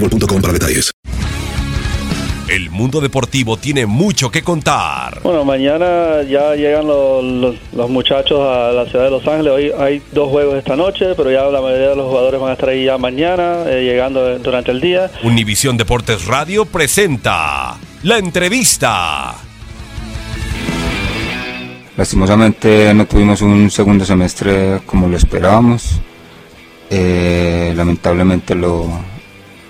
boostmobile.com para detalles. El mundo deportivo tiene mucho que contar. Bueno, mañana ya llegan los, los- los muchachos a la ciudad de Los Ángeles. Hoy hay dos juegos esta noche, pero ya la mayoría de los jugadores van a estar ahí ya mañana, eh, llegando durante el día. Univisión Deportes Radio presenta la entrevista. Lastimosamente no tuvimos un segundo semestre como lo esperábamos. Eh, lamentablemente lo,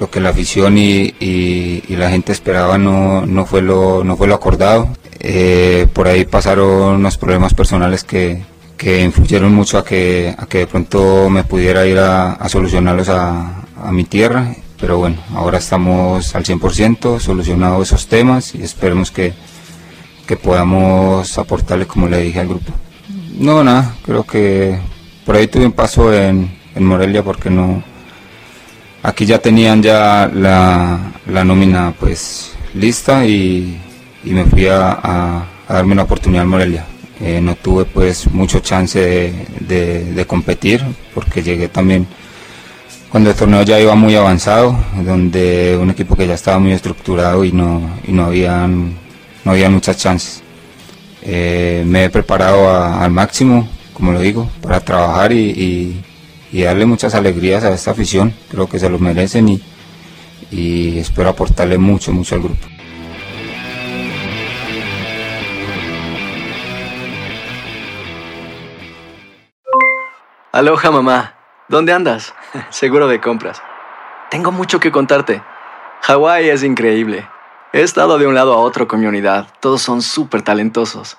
lo que la afición y, y- y la gente esperaba no, no, fue, lo, no fue lo acordado. Eh, por ahí pasaron unos problemas personales que, que influyeron mucho a que, a que de pronto me pudiera ir a, a solucionarlos a, a mi tierra. Pero bueno, ahora estamos al 100% solucionados esos temas y esperemos que, que podamos aportarle como le dije al grupo. No, nada, creo que por ahí tuve un paso en, en Morelia porque no... Aquí ya tenían ya la, la nómina pues lista y, y me fui a, a- darme una oportunidad en Morelia. Eh, no tuve pues mucho chance de, de- competir porque llegué también cuando el torneo ya iba muy avanzado, donde un equipo que ya estaba muy estructurado y no, y no habían no había muchas chances. Eh, me he preparado al máximo, como lo digo, para trabajar y- y darle muchas alegrías a esta afición. Creo que se lo merecen y, y espero aportarle mucho, mucho al grupo. Aloha mamá. ¿Dónde andas? Seguro de compras. Tengo mucho que contarte. Hawái es increíble. He estado de un lado a otro con mi unidad. Todos son súper talentosos.